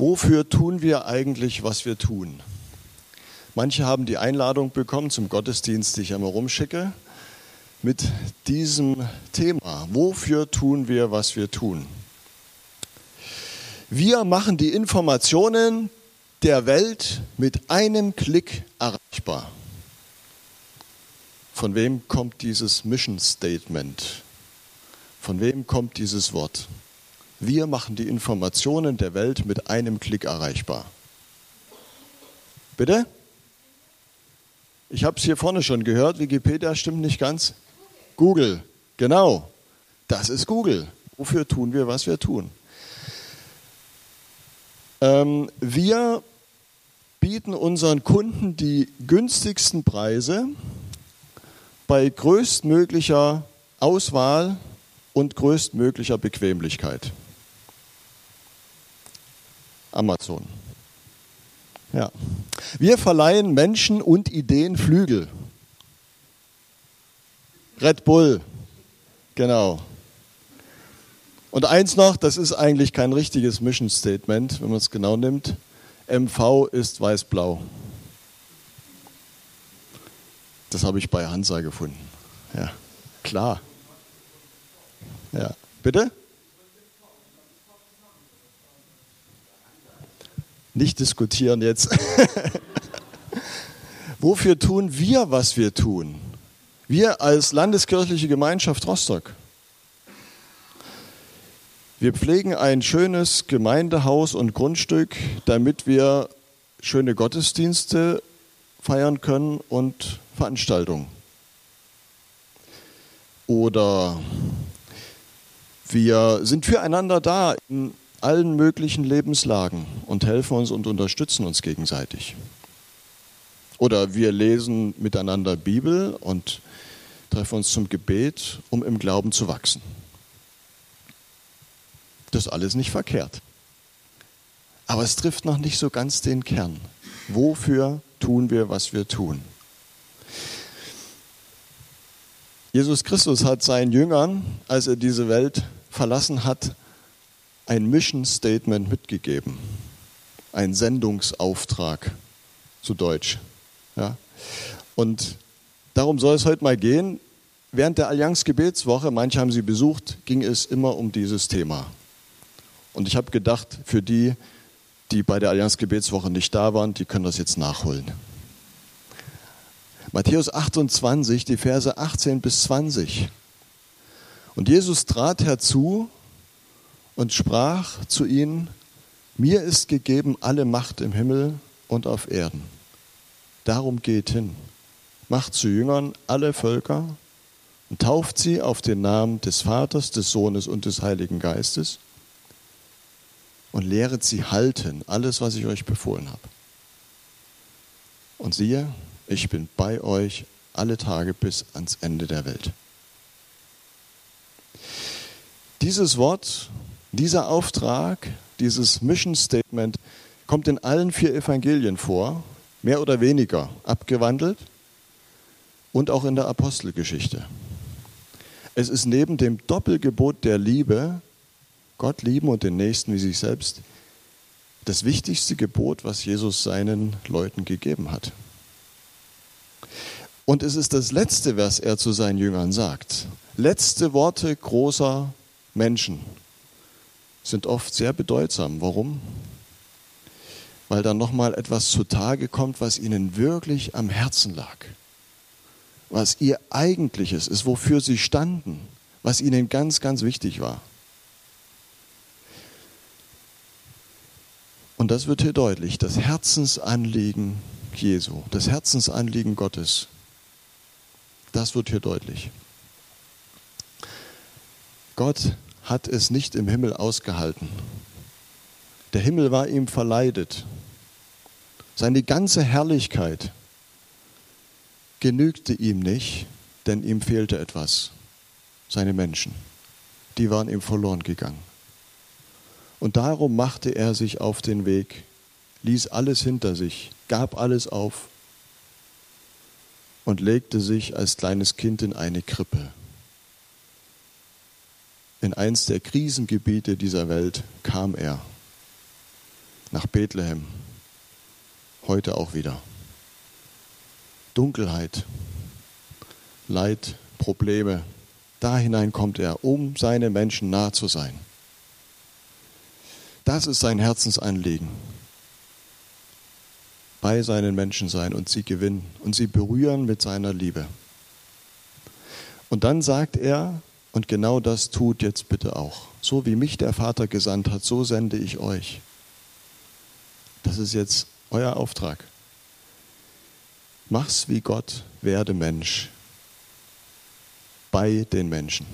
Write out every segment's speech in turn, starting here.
Wofür tun wir eigentlich, was wir tun? Manche haben die Einladung bekommen zum Gottesdienst, die ich einmal rumschicke, mit diesem Thema. Wofür tun wir, was wir tun? Wir machen die Informationen der Welt mit einem Klick erreichbar. Von wem kommt dieses Mission Statement? Von wem kommt dieses Wort? Wir machen die Informationen der Welt mit einem Klick erreichbar. Bitte? Ich habe es hier vorne schon gehört, Wikipedia stimmt nicht ganz. Google, genau. Das ist Google. Wofür tun wir, was wir tun? Ähm, wir bieten unseren Kunden die günstigsten Preise bei größtmöglicher Auswahl und größtmöglicher Bequemlichkeit. Amazon. Ja. Wir verleihen Menschen und Ideen Flügel. Red Bull. Genau. Und eins noch, das ist eigentlich kein richtiges Mission Statement, wenn man es genau nimmt. MV ist weiß-blau. Das habe ich bei Hansa gefunden. Ja, klar. Ja, bitte? Nicht diskutieren jetzt. Wofür tun wir, was wir tun? Wir als landeskirchliche Gemeinschaft Rostock. Wir pflegen ein schönes Gemeindehaus und Grundstück, damit wir schöne Gottesdienste feiern können und Veranstaltungen. Oder wir sind füreinander da in allen möglichen Lebenslagen und helfen uns und unterstützen uns gegenseitig. Oder wir lesen miteinander Bibel und treffen uns zum Gebet, um im Glauben zu wachsen. Das alles nicht verkehrt. Aber es trifft noch nicht so ganz den Kern. Wofür tun wir, was wir tun? Jesus Christus hat seinen Jüngern, als er diese Welt verlassen hat, ein Mission Statement mitgegeben. Ein Sendungsauftrag zu Deutsch. Ja. Und darum soll es heute mal gehen. Während der Allianz Gebetswoche, manche haben sie besucht, ging es immer um dieses Thema. Und ich habe gedacht, für die, die bei der Allianz Gebetswoche nicht da waren, die können das jetzt nachholen. Matthäus 28, die Verse 18 bis 20. Und Jesus trat herzu und sprach zu ihnen, mir ist gegeben alle Macht im Himmel und auf Erden. Darum geht hin, macht zu Jüngern alle Völker und tauft sie auf den Namen des Vaters, des Sohnes und des Heiligen Geistes und lehret sie halten, alles, was ich euch befohlen habe. Und siehe, ich bin bei euch alle Tage bis ans Ende der Welt. Dieses Wort dieser Auftrag, dieses Mission Statement kommt in allen vier Evangelien vor, mehr oder weniger abgewandelt und auch in der Apostelgeschichte. Es ist neben dem Doppelgebot der Liebe, Gott lieben und den Nächsten wie sich selbst, das wichtigste Gebot, was Jesus seinen Leuten gegeben hat. Und es ist das letzte, was er zu seinen Jüngern sagt. Letzte Worte großer Menschen, sind oft sehr bedeutsam. Warum? Weil dann nochmal etwas zutage kommt, was ihnen wirklich am Herzen lag. Was ihr eigentliches ist, wofür sie standen, was ihnen ganz, ganz wichtig war. Und das wird hier deutlich, das Herzensanliegen Jesu, das Herzensanliegen Gottes, das wird hier deutlich. Gott hat es nicht im Himmel ausgehalten. Der Himmel war ihm verleidet. Seine ganze Herrlichkeit genügte ihm nicht, denn ihm fehlte etwas. Seine Menschen, die waren ihm verloren gegangen. Und darum machte er sich auf den Weg, ließ alles hinter sich, gab alles auf und legte sich als kleines Kind in eine Krippe in eins der Krisengebiete dieser Welt kam er. nach Bethlehem. Heute auch wieder. Dunkelheit, Leid, Probleme. Da hinein kommt er, um seinen Menschen nah zu sein. Das ist sein Herzensanliegen. Bei seinen Menschen sein und sie gewinnen und sie berühren mit seiner Liebe. Und dann sagt er, und genau das tut jetzt bitte auch. So wie mich der Vater gesandt hat, so sende ich euch. Das ist jetzt euer Auftrag. Mach's wie Gott, werde Mensch. Bei den Menschen.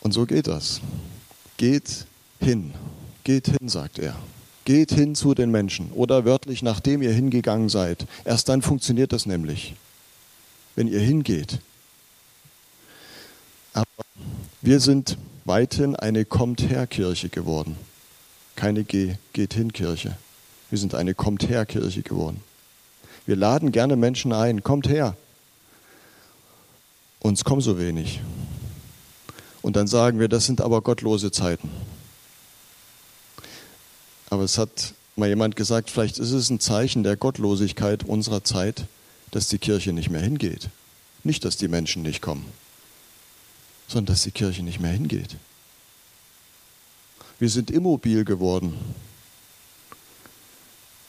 Und so geht das. Geht hin. Geht hin, sagt er. Geht hin zu den Menschen. Oder wörtlich, nachdem ihr hingegangen seid. Erst dann funktioniert das nämlich. Wenn ihr hingeht. Aber wir sind weithin eine Kommt-her-Kirche geworden. Keine Geh, geht hin Kirche. Wir sind eine Kommt her Kirche geworden. Wir laden gerne Menschen ein, kommt her. Uns kommen so wenig. Und dann sagen wir, das sind aber gottlose Zeiten. Aber es hat mal jemand gesagt, vielleicht ist es ein Zeichen der Gottlosigkeit unserer Zeit, dass die Kirche nicht mehr hingeht. Nicht, dass die Menschen nicht kommen, sondern dass die Kirche nicht mehr hingeht. Wir sind immobil geworden,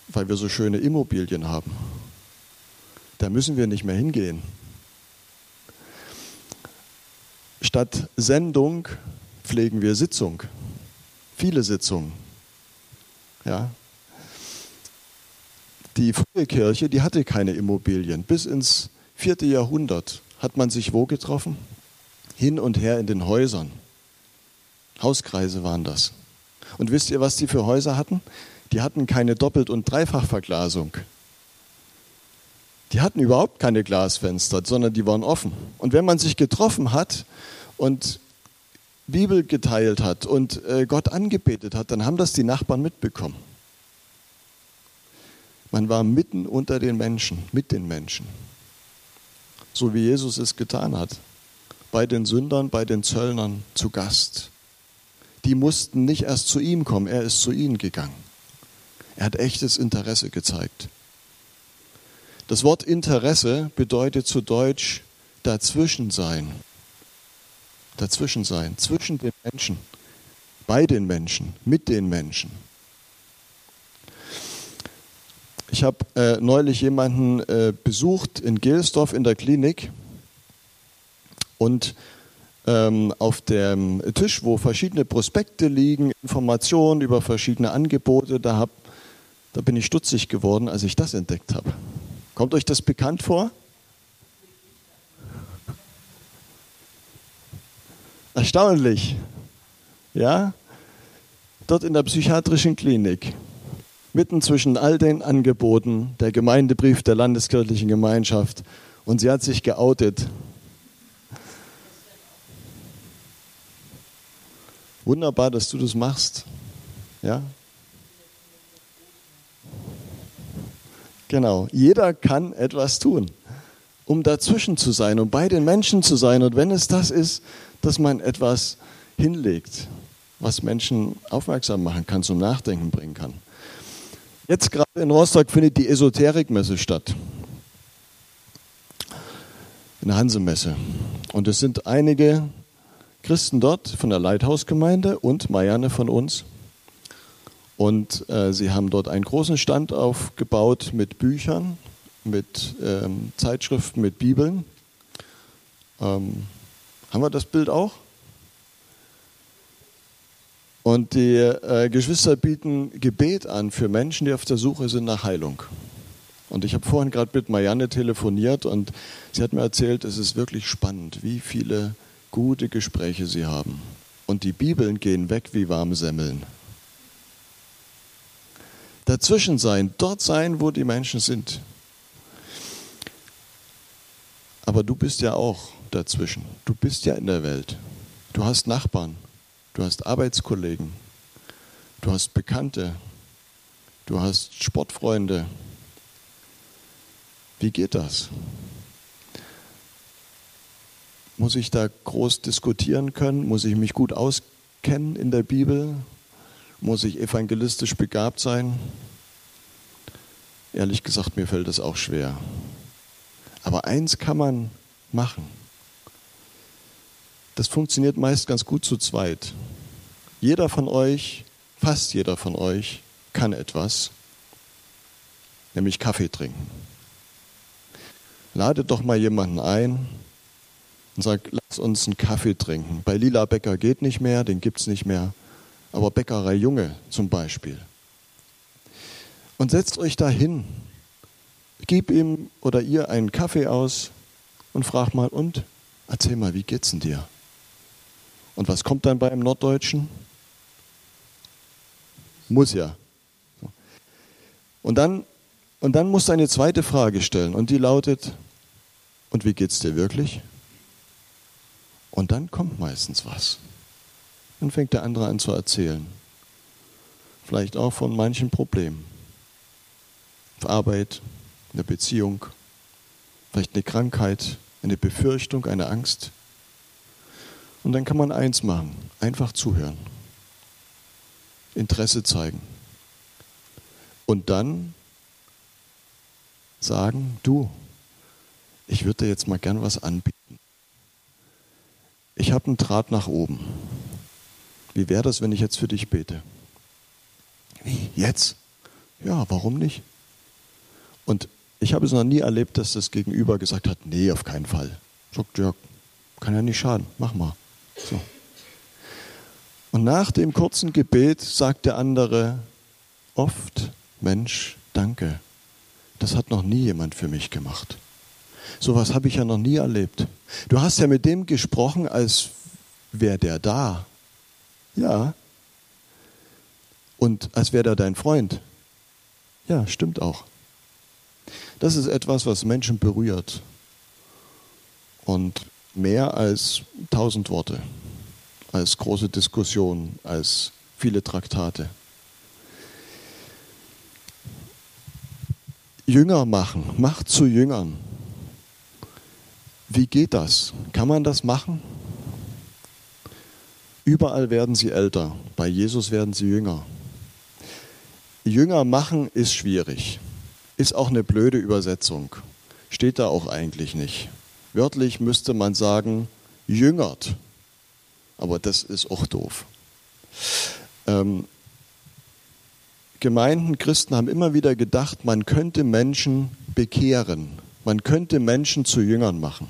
weil wir so schöne Immobilien haben. Da müssen wir nicht mehr hingehen. Statt Sendung pflegen wir Sitzung. Viele Sitzungen. Ja. Die frühe Kirche, die hatte keine Immobilien. Bis ins vierte Jahrhundert hat man sich wo getroffen? Hin und her in den Häusern. Hauskreise waren das. Und wisst ihr, was die für Häuser hatten? Die hatten keine Doppelt- und Dreifachverglasung. Die hatten überhaupt keine Glasfenster, sondern die waren offen. Und wenn man sich getroffen hat und Bibel geteilt hat und äh, Gott angebetet hat, dann haben das die Nachbarn mitbekommen. Man war mitten unter den Menschen, mit den Menschen. So wie Jesus es getan hat. Bei den Sündern, bei den Zöllnern zu Gast. Die mussten nicht erst zu ihm kommen, er ist zu ihnen gegangen. Er hat echtes Interesse gezeigt. Das Wort Interesse bedeutet zu Deutsch dazwischen sein. Dazwischen sein, zwischen den Menschen, bei den Menschen, mit den Menschen. Ich habe äh, neulich jemanden äh, besucht in Gelsdorf in der Klinik und ähm, auf dem Tisch, wo verschiedene Prospekte liegen, Informationen über verschiedene Angebote, da, hab, da bin ich stutzig geworden, als ich das entdeckt habe. Kommt euch das bekannt vor? Erstaunlich. Ja? Dort in der psychiatrischen Klinik, mitten zwischen all den Angeboten, der Gemeindebrief der Landeskirchlichen Gemeinschaft, und sie hat sich geoutet. Wunderbar, dass du das machst. Ja? Genau, jeder kann etwas tun, um dazwischen zu sein, um bei den Menschen zu sein. Und wenn es das ist, dass man etwas hinlegt, was Menschen aufmerksam machen kann, zum Nachdenken bringen kann. Jetzt gerade in Rostock findet die Esoterikmesse statt. Eine Hansemesse. Und es sind einige Christen dort von der Leithausgemeinde und Marianne von uns. Und äh, sie haben dort einen großen Stand aufgebaut mit Büchern, mit ähm, Zeitschriften, mit Bibeln. Ähm, haben wir das Bild auch? Und die äh, Geschwister bieten Gebet an für Menschen, die auf der Suche sind nach Heilung. Und ich habe vorhin gerade mit Marianne telefoniert und sie hat mir erzählt, es ist wirklich spannend, wie viele gute Gespräche sie haben. Und die Bibeln gehen weg wie warme Semmeln. Dazwischen sein, dort sein, wo die Menschen sind. Aber du bist ja auch dazwischen. Du bist ja in der Welt. Du hast Nachbarn, du hast Arbeitskollegen, du hast Bekannte, du hast Sportfreunde. Wie geht das? Muss ich da groß diskutieren können? Muss ich mich gut auskennen? kennen in der Bibel? Muss ich evangelistisch begabt sein? Ehrlich gesagt, mir fällt es auch schwer. Aber eins kann man machen. Das funktioniert meist ganz gut zu zweit. Jeder von euch, fast jeder von euch, kann etwas, nämlich Kaffee trinken. Ladet doch mal jemanden ein und sagt, lass uns einen Kaffee trinken. Bei Lila Bäcker geht nicht mehr, den gibt es nicht mehr, aber Bäckerei Junge zum Beispiel. Und setzt euch da hin, gib ihm oder ihr einen Kaffee aus und frag mal, und erzähl mal, wie geht's denn dir? Und was kommt dann beim Norddeutschen? Muss ja. Und dann, und dann musst du eine zweite Frage stellen und die lautet, und wie geht's dir wirklich? Und dann kommt meistens was. Dann fängt der andere an zu erzählen. Vielleicht auch von manchen Problemen. Auf Arbeit, eine Beziehung, vielleicht eine Krankheit, eine Befürchtung, eine Angst. Und dann kann man eins machen, einfach zuhören, Interesse zeigen. Und dann sagen, du, ich würde dir jetzt mal gern was anbieten. Ich habe einen Draht nach oben. Wie wäre das, wenn ich jetzt für dich bete? Wie? Jetzt? Ja, warum nicht? Und ich habe es noch nie erlebt, dass das Gegenüber gesagt hat, nee, auf keinen Fall. Sagt, ja, kann ja nicht schaden, mach mal. So. Und nach dem kurzen Gebet sagt der andere oft, Mensch, danke, das hat noch nie jemand für mich gemacht. Sowas habe ich ja noch nie erlebt. Du hast ja mit dem gesprochen, als wäre der da. Ja. Und als wäre der dein Freund. Ja, stimmt auch. Das ist etwas, was Menschen berührt. Und mehr als tausend Worte, als große Diskussionen, als viele Traktate. Jünger machen, macht zu Jüngern. Wie geht das? Kann man das machen? Überall werden sie älter, bei Jesus werden sie jünger. Jünger machen ist schwierig, ist auch eine blöde Übersetzung, steht da auch eigentlich nicht. Wörtlich müsste man sagen, jüngert. Aber das ist auch doof. Ähm, Gemeinden, Christen haben immer wieder gedacht, man könnte Menschen bekehren. Man könnte Menschen zu Jüngern machen.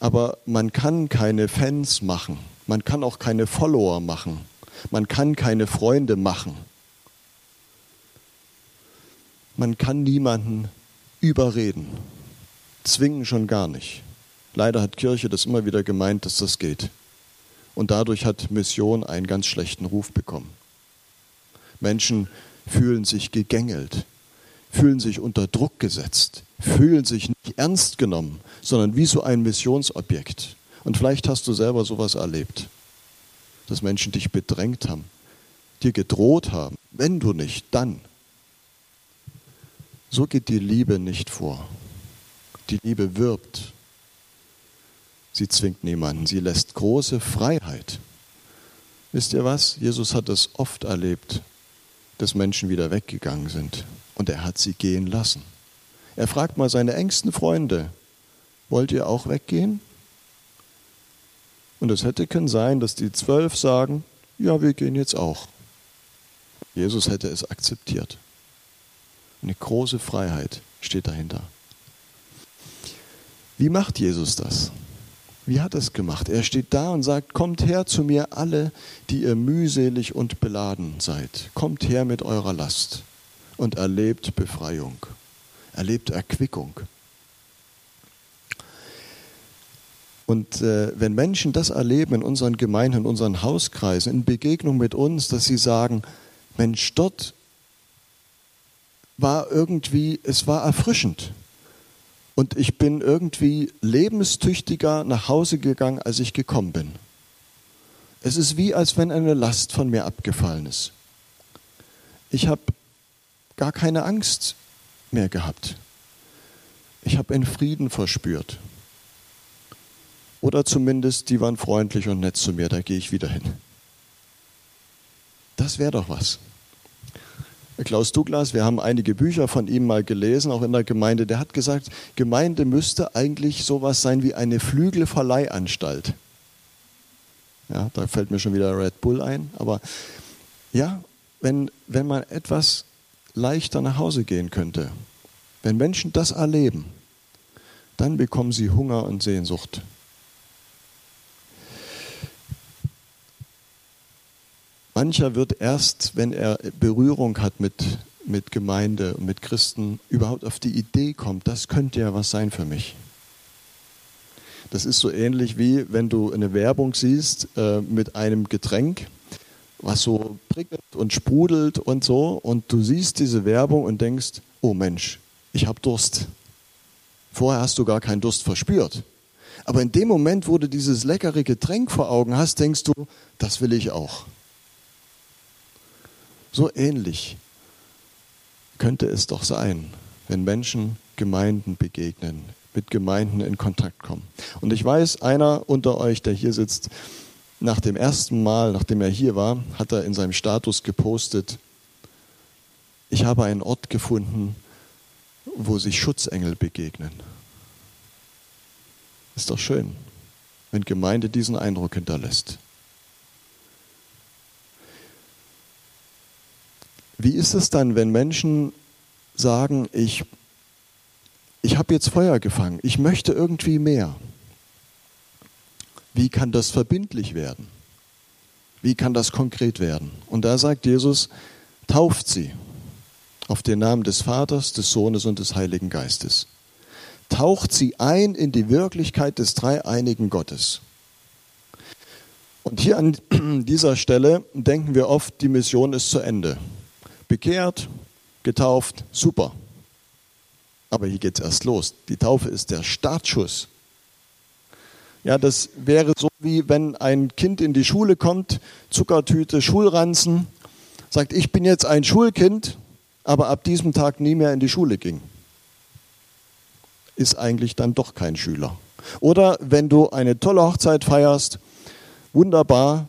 Aber man kann keine Fans machen. Man kann auch keine Follower machen. Man kann keine Freunde machen. Man kann niemanden überreden zwingen schon gar nicht. Leider hat Kirche das immer wieder gemeint, dass das geht. Und dadurch hat Mission einen ganz schlechten Ruf bekommen. Menschen fühlen sich gegängelt, fühlen sich unter Druck gesetzt, fühlen sich nicht ernst genommen, sondern wie so ein Missionsobjekt. Und vielleicht hast du selber sowas erlebt, dass Menschen dich bedrängt haben, dir gedroht haben, wenn du nicht, dann. So geht die Liebe nicht vor. Die Liebe wirbt. Sie zwingt niemanden. Sie lässt große Freiheit. Wisst ihr was? Jesus hat es oft erlebt, dass Menschen wieder weggegangen sind. Und er hat sie gehen lassen. Er fragt mal seine engsten Freunde, wollt ihr auch weggehen? Und es hätte können sein, dass die zwölf sagen, ja, wir gehen jetzt auch. Jesus hätte es akzeptiert. Eine große Freiheit steht dahinter. Wie macht Jesus das? Wie hat er es gemacht? Er steht da und sagt, kommt her zu mir alle, die ihr mühselig und beladen seid. Kommt her mit eurer Last und erlebt Befreiung, erlebt Erquickung. Und äh, wenn Menschen das erleben in unseren Gemeinden, in unseren Hauskreisen, in Begegnung mit uns, dass sie sagen, Mensch, dort war irgendwie, es war erfrischend. Und ich bin irgendwie lebenstüchtiger nach Hause gegangen, als ich gekommen bin. Es ist wie, als wenn eine Last von mir abgefallen ist. Ich habe gar keine Angst mehr gehabt. Ich habe einen Frieden verspürt. Oder zumindest, die waren freundlich und nett zu mir, da gehe ich wieder hin. Das wäre doch was. Klaus Douglas, wir haben einige Bücher von ihm mal gelesen, auch in der Gemeinde, der hat gesagt, Gemeinde müsste eigentlich sowas sein wie eine Flügelverleihanstalt. Ja, da fällt mir schon wieder Red Bull ein, aber ja, wenn, wenn man etwas leichter nach Hause gehen könnte, wenn Menschen das erleben, dann bekommen sie Hunger und Sehnsucht. Mancher wird erst, wenn er Berührung hat mit, mit Gemeinde und mit Christen, überhaupt auf die Idee kommen, das könnte ja was sein für mich. Das ist so ähnlich wie wenn du eine Werbung siehst äh, mit einem Getränk, was so prickelt und sprudelt und so, und du siehst diese Werbung und denkst, oh Mensch, ich habe Durst. Vorher hast du gar keinen Durst verspürt. Aber in dem Moment, wo du dieses leckere Getränk vor Augen hast, denkst du, das will ich auch. So ähnlich könnte es doch sein, wenn Menschen Gemeinden begegnen, mit Gemeinden in Kontakt kommen. Und ich weiß, einer unter euch, der hier sitzt, nach dem ersten Mal, nachdem er hier war, hat er in seinem Status gepostet, ich habe einen Ort gefunden, wo sich Schutzengel begegnen. Ist doch schön, wenn Gemeinde diesen Eindruck hinterlässt. Wie ist es dann, wenn Menschen sagen, ich, ich habe jetzt Feuer gefangen, ich möchte irgendwie mehr? Wie kann das verbindlich werden? Wie kann das konkret werden? Und da sagt Jesus, tauft sie auf den Namen des Vaters, des Sohnes und des Heiligen Geistes. Taucht sie ein in die Wirklichkeit des dreieinigen Gottes. Und hier an dieser Stelle denken wir oft, die Mission ist zu Ende. Bekehrt, getauft, super. Aber hier geht es erst los. Die Taufe ist der Startschuss. Ja, das wäre so wie wenn ein Kind in die Schule kommt, Zuckertüte, Schulranzen, sagt, ich bin jetzt ein Schulkind, aber ab diesem Tag nie mehr in die Schule ging. Ist eigentlich dann doch kein Schüler. Oder wenn du eine tolle Hochzeit feierst, wunderbar,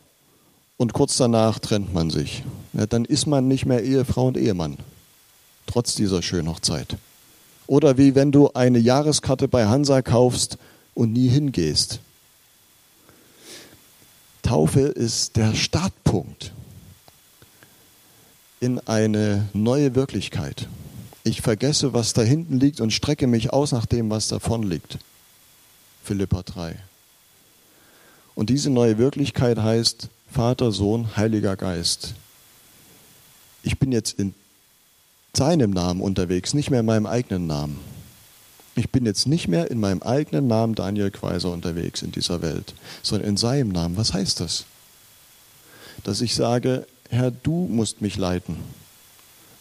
und kurz danach trennt man sich. Ja, dann ist man nicht mehr Ehefrau und Ehemann, trotz dieser schönen Hochzeit. Oder wie wenn du eine Jahreskarte bei Hansa kaufst und nie hingehst. Taufe ist der Startpunkt in eine neue Wirklichkeit. Ich vergesse, was da hinten liegt und strecke mich aus nach dem, was da vorne liegt. Philippa 3. Und diese neue Wirklichkeit heißt, Vater, Sohn, Heiliger Geist. Ich bin jetzt in seinem Namen unterwegs, nicht mehr in meinem eigenen Namen. Ich bin jetzt nicht mehr in meinem eigenen Namen Daniel Quaiser unterwegs in dieser Welt, sondern in seinem Namen. Was heißt das? Dass ich sage, Herr, du musst mich leiten.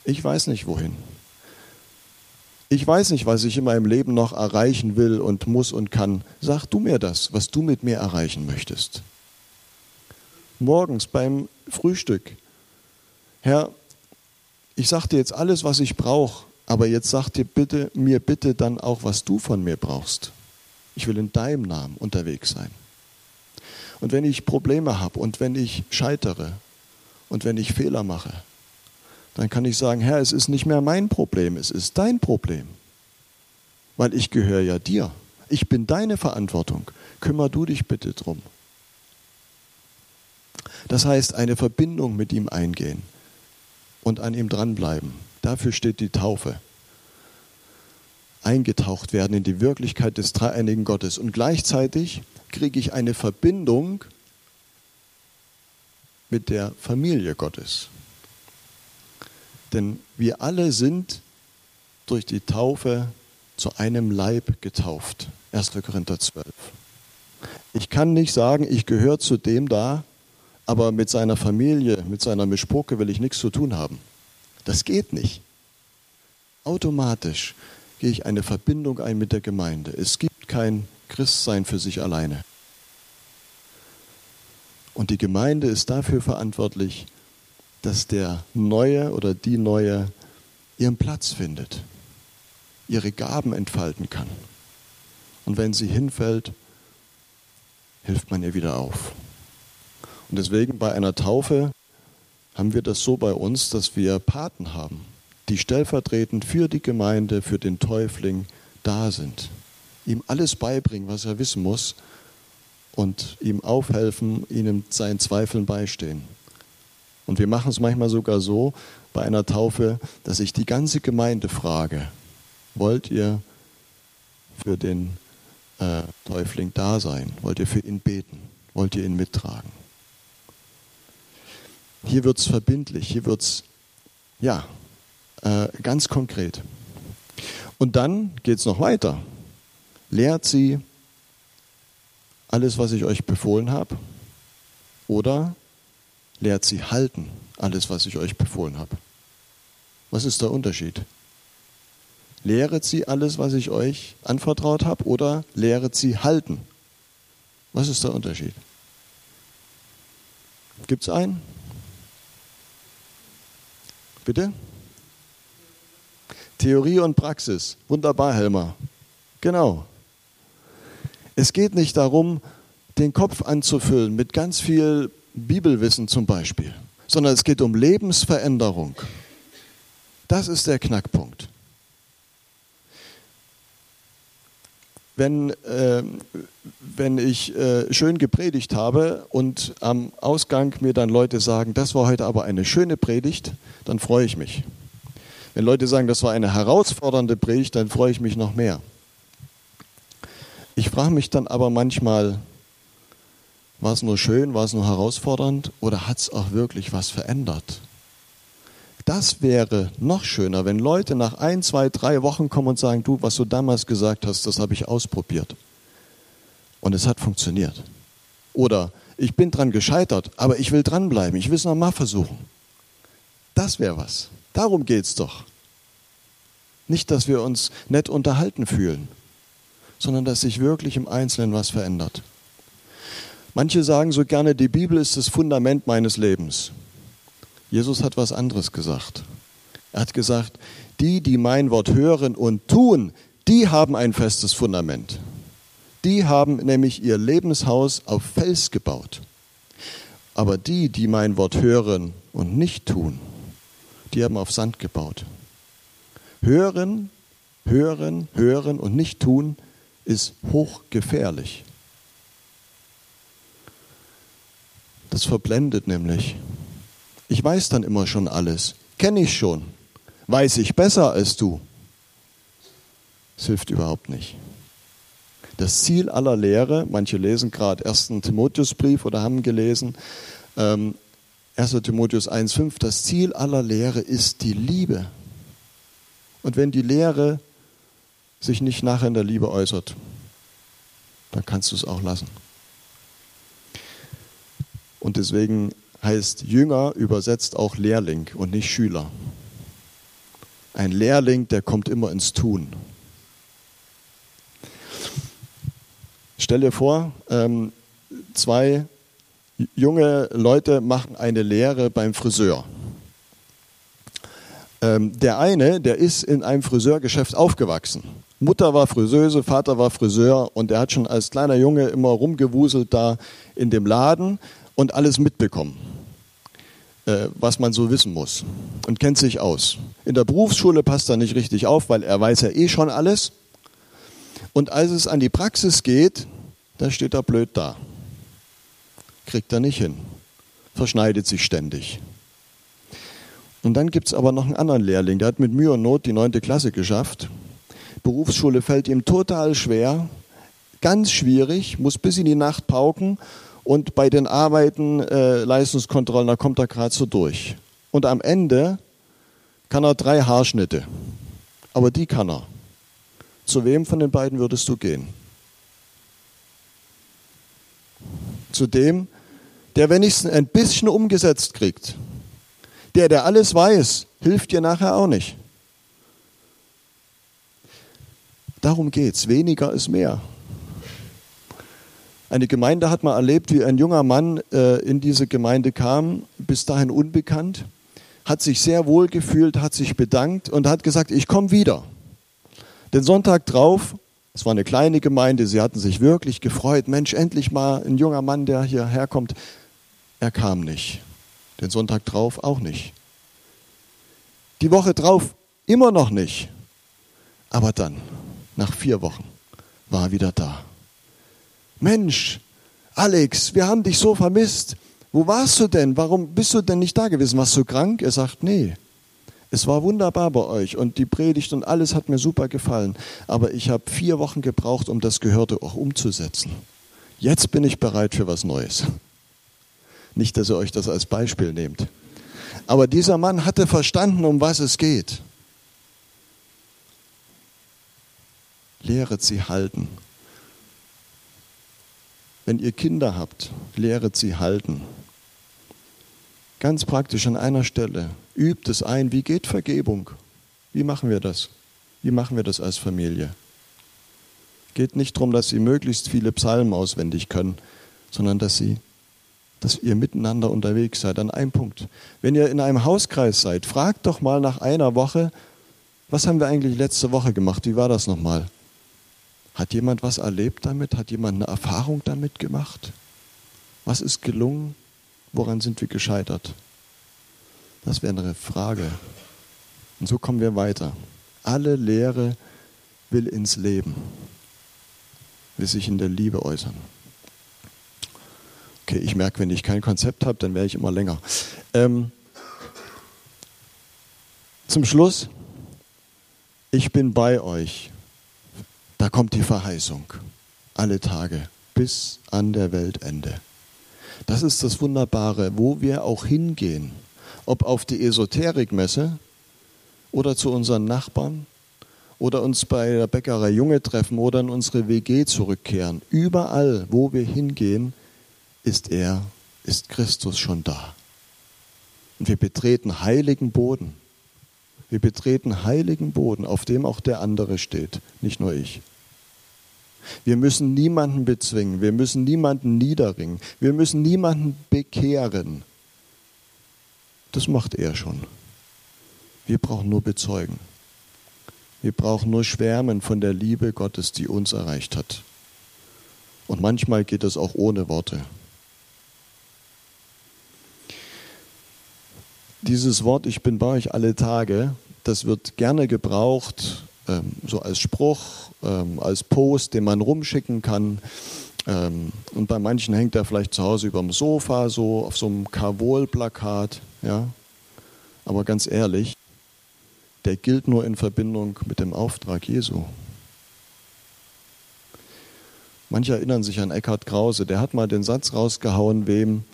Ich weiß nicht wohin. Ich weiß nicht, was ich in meinem Leben noch erreichen will und muss und kann. Sag du mir das, was du mit mir erreichen möchtest morgens beim Frühstück, Herr, ich sage dir jetzt alles, was ich brauche, aber jetzt sag dir bitte, mir bitte dann auch, was du von mir brauchst. Ich will in deinem Namen unterwegs sein. Und wenn ich Probleme habe und wenn ich scheitere und wenn ich Fehler mache, dann kann ich sagen, Herr, es ist nicht mehr mein Problem, es ist dein Problem. Weil ich gehöre ja dir. Ich bin deine Verantwortung. Kümmer du dich bitte drum. Das heißt, eine Verbindung mit ihm eingehen und an ihm dranbleiben. Dafür steht die Taufe. Eingetaucht werden in die Wirklichkeit des dreieinigen Gottes. Und gleichzeitig kriege ich eine Verbindung mit der Familie Gottes. Denn wir alle sind durch die Taufe zu einem Leib getauft. 1. Korinther 12. Ich kann nicht sagen, ich gehöre zu dem da, aber mit seiner Familie, mit seiner Mischpoke will ich nichts zu tun haben. Das geht nicht. Automatisch gehe ich eine Verbindung ein mit der Gemeinde. Es gibt kein Christsein für sich alleine. Und die Gemeinde ist dafür verantwortlich, dass der Neue oder die Neue ihren Platz findet, ihre Gaben entfalten kann. Und wenn sie hinfällt, hilft man ihr wieder auf. Und deswegen bei einer Taufe haben wir das so bei uns, dass wir Paten haben, die stellvertretend für die Gemeinde, für den Täufling da sind. Ihm alles beibringen, was er wissen muss und ihm aufhelfen, ihm seinen Zweifeln beistehen. Und wir machen es manchmal sogar so bei einer Taufe, dass ich die ganze Gemeinde frage, wollt ihr für den äh, Täufling da sein? Wollt ihr für ihn beten? Wollt ihr ihn mittragen? Hier wird es verbindlich, hier wird es, ja, äh, ganz konkret. Und dann geht es noch weiter. Lehrt sie alles, was ich euch befohlen habe, oder lehrt sie halten alles, was ich euch befohlen habe. Was ist der Unterschied? Lehret sie alles, was ich euch anvertraut habe, oder lehret sie halten? Was ist der Unterschied? Gibt es einen? Bitte? Theorie und Praxis. Wunderbar, Helmer. Genau. Es geht nicht darum, den Kopf anzufüllen mit ganz viel Bibelwissen zum Beispiel, sondern es geht um Lebensveränderung. Das ist der Knackpunkt. Wenn, äh, wenn ich äh, schön gepredigt habe und am Ausgang mir dann Leute sagen, das war heute aber eine schöne Predigt, dann freue ich mich. Wenn Leute sagen, das war eine herausfordernde Predigt, dann freue ich mich noch mehr. Ich frage mich dann aber manchmal, war es nur schön, war es nur herausfordernd oder hat es auch wirklich was verändert? Das wäre noch schöner, wenn Leute nach ein, zwei, drei Wochen kommen und sagen, du, was du damals gesagt hast, das habe ich ausprobiert. Und es hat funktioniert. Oder ich bin dran gescheitert, aber ich will dranbleiben, ich will es nochmal versuchen. Das wäre was. Darum geht es doch. Nicht, dass wir uns nett unterhalten fühlen sondern dass sich wirklich im Einzelnen was verändert. Manche sagen so gerne, die Bibel ist das Fundament meines Lebens. Jesus hat was anderes gesagt. Er hat gesagt, die, die mein Wort hören und tun, die haben ein festes Fundament. Die haben nämlich ihr Lebenshaus auf Fels gebaut. Aber die, die mein Wort hören und nicht tun, die haben auf Sand gebaut. Hören, hören, hören und nicht tun ist hochgefährlich. Das verblendet nämlich. Ich weiß dann immer schon alles, kenne ich schon, weiß ich besser als du. Es hilft überhaupt nicht. Das Ziel aller Lehre, manche lesen gerade 1. Timotheusbrief oder haben gelesen, ähm, 1. Timotheus 1,5, das Ziel aller Lehre ist die Liebe. Und wenn die Lehre sich nicht nachher in der Liebe äußert, dann kannst du es auch lassen. Und deswegen heißt Jünger übersetzt auch Lehrling und nicht Schüler. Ein Lehrling, der kommt immer ins Tun. Stell dir vor, ähm, zwei junge Leute machen eine Lehre beim Friseur. Ähm, der eine, der ist in einem Friseurgeschäft aufgewachsen. Mutter war Friseuse, Vater war Friseur und er hat schon als kleiner Junge immer rumgewuselt da in dem Laden und alles mitbekommen, äh, was man so wissen muss und kennt sich aus. In der Berufsschule passt er nicht richtig auf, weil er weiß ja eh schon alles. Und als es an die Praxis geht, da steht er blöd da. Kriegt er nicht hin. Verschneidet sich ständig. Und dann gibt es aber noch einen anderen Lehrling, der hat mit Mühe und Not die neunte Klasse geschafft. Berufsschule fällt ihm total schwer, ganz schwierig, muss bis in die Nacht pauken und bei den Arbeiten, äh, Leistungskontrollen, da kommt er gerade so durch. Und am Ende kann er drei Haarschnitte, aber die kann er. Zu wem von den beiden würdest du gehen? Zu dem, der wenigstens ein bisschen umgesetzt kriegt. Der, der alles weiß, hilft dir nachher auch nicht. Darum geht es. Weniger ist mehr. Eine Gemeinde hat mal erlebt, wie ein junger Mann äh, in diese Gemeinde kam, bis dahin unbekannt, hat sich sehr wohl gefühlt, hat sich bedankt und hat gesagt, ich komme wieder. Den Sonntag drauf Es war eine kleine Gemeinde, sie hatten sich wirklich gefreut. Mensch, endlich mal ein junger Mann, der hierher kommt. Er kam nicht. Den Sonntag drauf auch nicht. Die Woche drauf immer noch nicht. Aber dann, nach vier Wochen, war er wieder da. Mensch, Alex, wir haben dich so vermisst. Wo warst du denn? Warum bist du denn nicht da gewesen? Warst du krank? Er sagt, nee. Es war wunderbar bei euch und die Predigt und alles hat mir super gefallen. Aber ich habe vier Wochen gebraucht, um das Gehörte auch umzusetzen. Jetzt bin ich bereit für was Neues. Nicht, dass ihr euch das als Beispiel nehmt. Aber dieser Mann hatte verstanden, um was es geht. Lehret sie halten. Wenn ihr Kinder habt, lehret sie halten. Ganz praktisch an einer Stelle. Übt es ein. Wie geht Vergebung? Wie machen wir das? Wie machen wir das als Familie? Geht nicht darum, dass sie möglichst viele Psalmen auswendig können, sondern dass sie, dass ihr miteinander unterwegs seid. An einem Punkt. Wenn ihr in einem Hauskreis seid, fragt doch mal nach einer Woche, was haben wir eigentlich letzte Woche gemacht? Wie war das nochmal? Hat jemand was erlebt damit? Hat jemand eine Erfahrung damit gemacht? Was ist gelungen? Woran sind wir gescheitert? Das wäre eine Frage. Und so kommen wir weiter. Alle Lehre will ins Leben, will sich in der Liebe äußern. Okay, ich merke, wenn ich kein Konzept habe, dann wäre ich immer länger. Ähm, zum Schluss, ich bin bei euch. Da kommt die Verheißung. Alle Tage bis an der Weltende. Das ist das Wunderbare, wo wir auch hingehen. Ob auf die Esoterikmesse oder zu unseren Nachbarn oder uns bei der Bäckerei Junge treffen oder in unsere WG zurückkehren. Überall, wo wir hingehen, ist er, ist Christus schon da. Und wir betreten heiligen Boden. Wir betreten heiligen Boden, auf dem auch der andere steht, nicht nur ich. Wir müssen niemanden bezwingen, wir müssen niemanden niederringen, wir müssen niemanden bekehren. Das macht er schon. Wir brauchen nur bezeugen. Wir brauchen nur schwärmen von der Liebe Gottes, die uns erreicht hat. Und manchmal geht es auch ohne Worte. Dieses Wort, ich bin bei euch alle Tage, das wird gerne gebraucht, ähm, so als Spruch, ähm, als Post, den man rumschicken kann. Ähm, und bei manchen hängt er vielleicht zu Hause über dem Sofa, so auf so einem Kavol-Plakat. Ja? Aber ganz ehrlich, der gilt nur in Verbindung mit dem Auftrag Jesu. Manche erinnern sich an Eckhard Krause, der hat mal den Satz rausgehauen, wem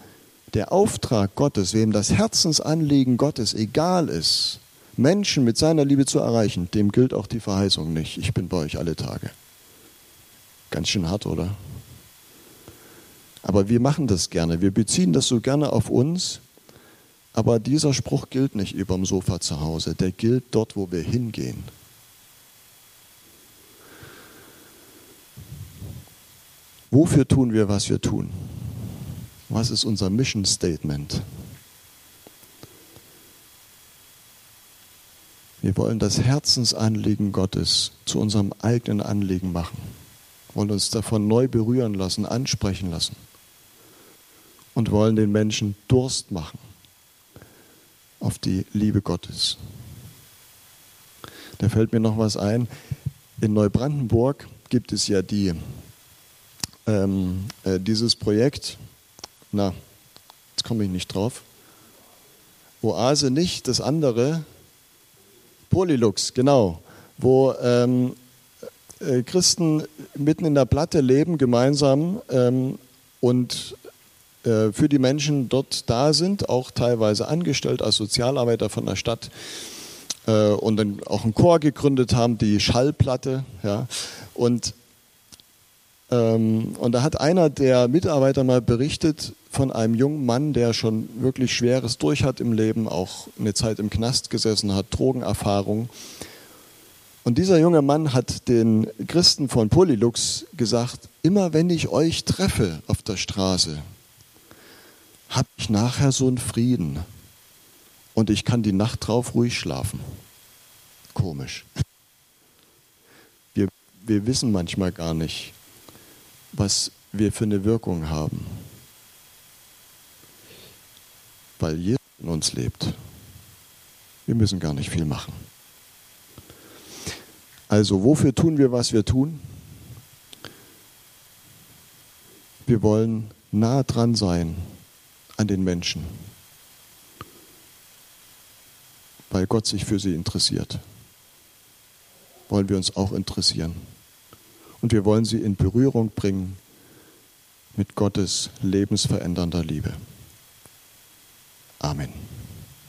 der Auftrag Gottes, wem das Herzensanliegen Gottes egal ist, Menschen mit seiner Liebe zu erreichen, dem gilt auch die Verheißung nicht. Ich bin bei euch alle Tage. Ganz schön hart, oder? Aber wir machen das gerne. Wir beziehen das so gerne auf uns. Aber dieser Spruch gilt nicht über dem Sofa zu Hause. Der gilt dort, wo wir hingehen. Wofür tun wir, was wir tun? Was ist unser Mission Statement? Wir wollen das Herzensanliegen Gottes zu unserem eigenen Anliegen machen, wollen uns davon neu berühren lassen, ansprechen lassen und wollen den Menschen Durst machen auf die Liebe Gottes. Da fällt mir noch was ein. In Neubrandenburg gibt es ja die, ähm, äh, dieses Projekt, na, jetzt komme ich nicht drauf. Oase nicht, das andere, Polylux, genau, wo ähm, äh, Christen mitten in der Platte leben, gemeinsam ähm, und äh, für die Menschen dort da sind, auch teilweise angestellt als Sozialarbeiter von der Stadt äh, und dann auch einen Chor gegründet haben, die Schallplatte. Ja, und ähm, und da hat einer der Mitarbeiter mal berichtet von einem jungen Mann, der schon wirklich Schweres durch hat im Leben, auch eine Zeit im Knast gesessen hat, Drogenerfahrung. Und dieser junge Mann hat den Christen von Polylux gesagt, immer wenn ich euch treffe auf der Straße, habe ich nachher so einen Frieden und ich kann die Nacht drauf ruhig schlafen. Komisch wir wissen manchmal gar nicht, was wir für eine Wirkung haben, weil Jesus in uns lebt. Wir müssen gar nicht viel machen. Also, wofür tun wir, was wir tun? Wir wollen nah dran sein an den Menschen, weil Gott sich für sie interessiert. Wollen wir uns auch interessieren. Und wir wollen sie in Berührung bringen mit Gottes lebensverändernder Liebe. Amen.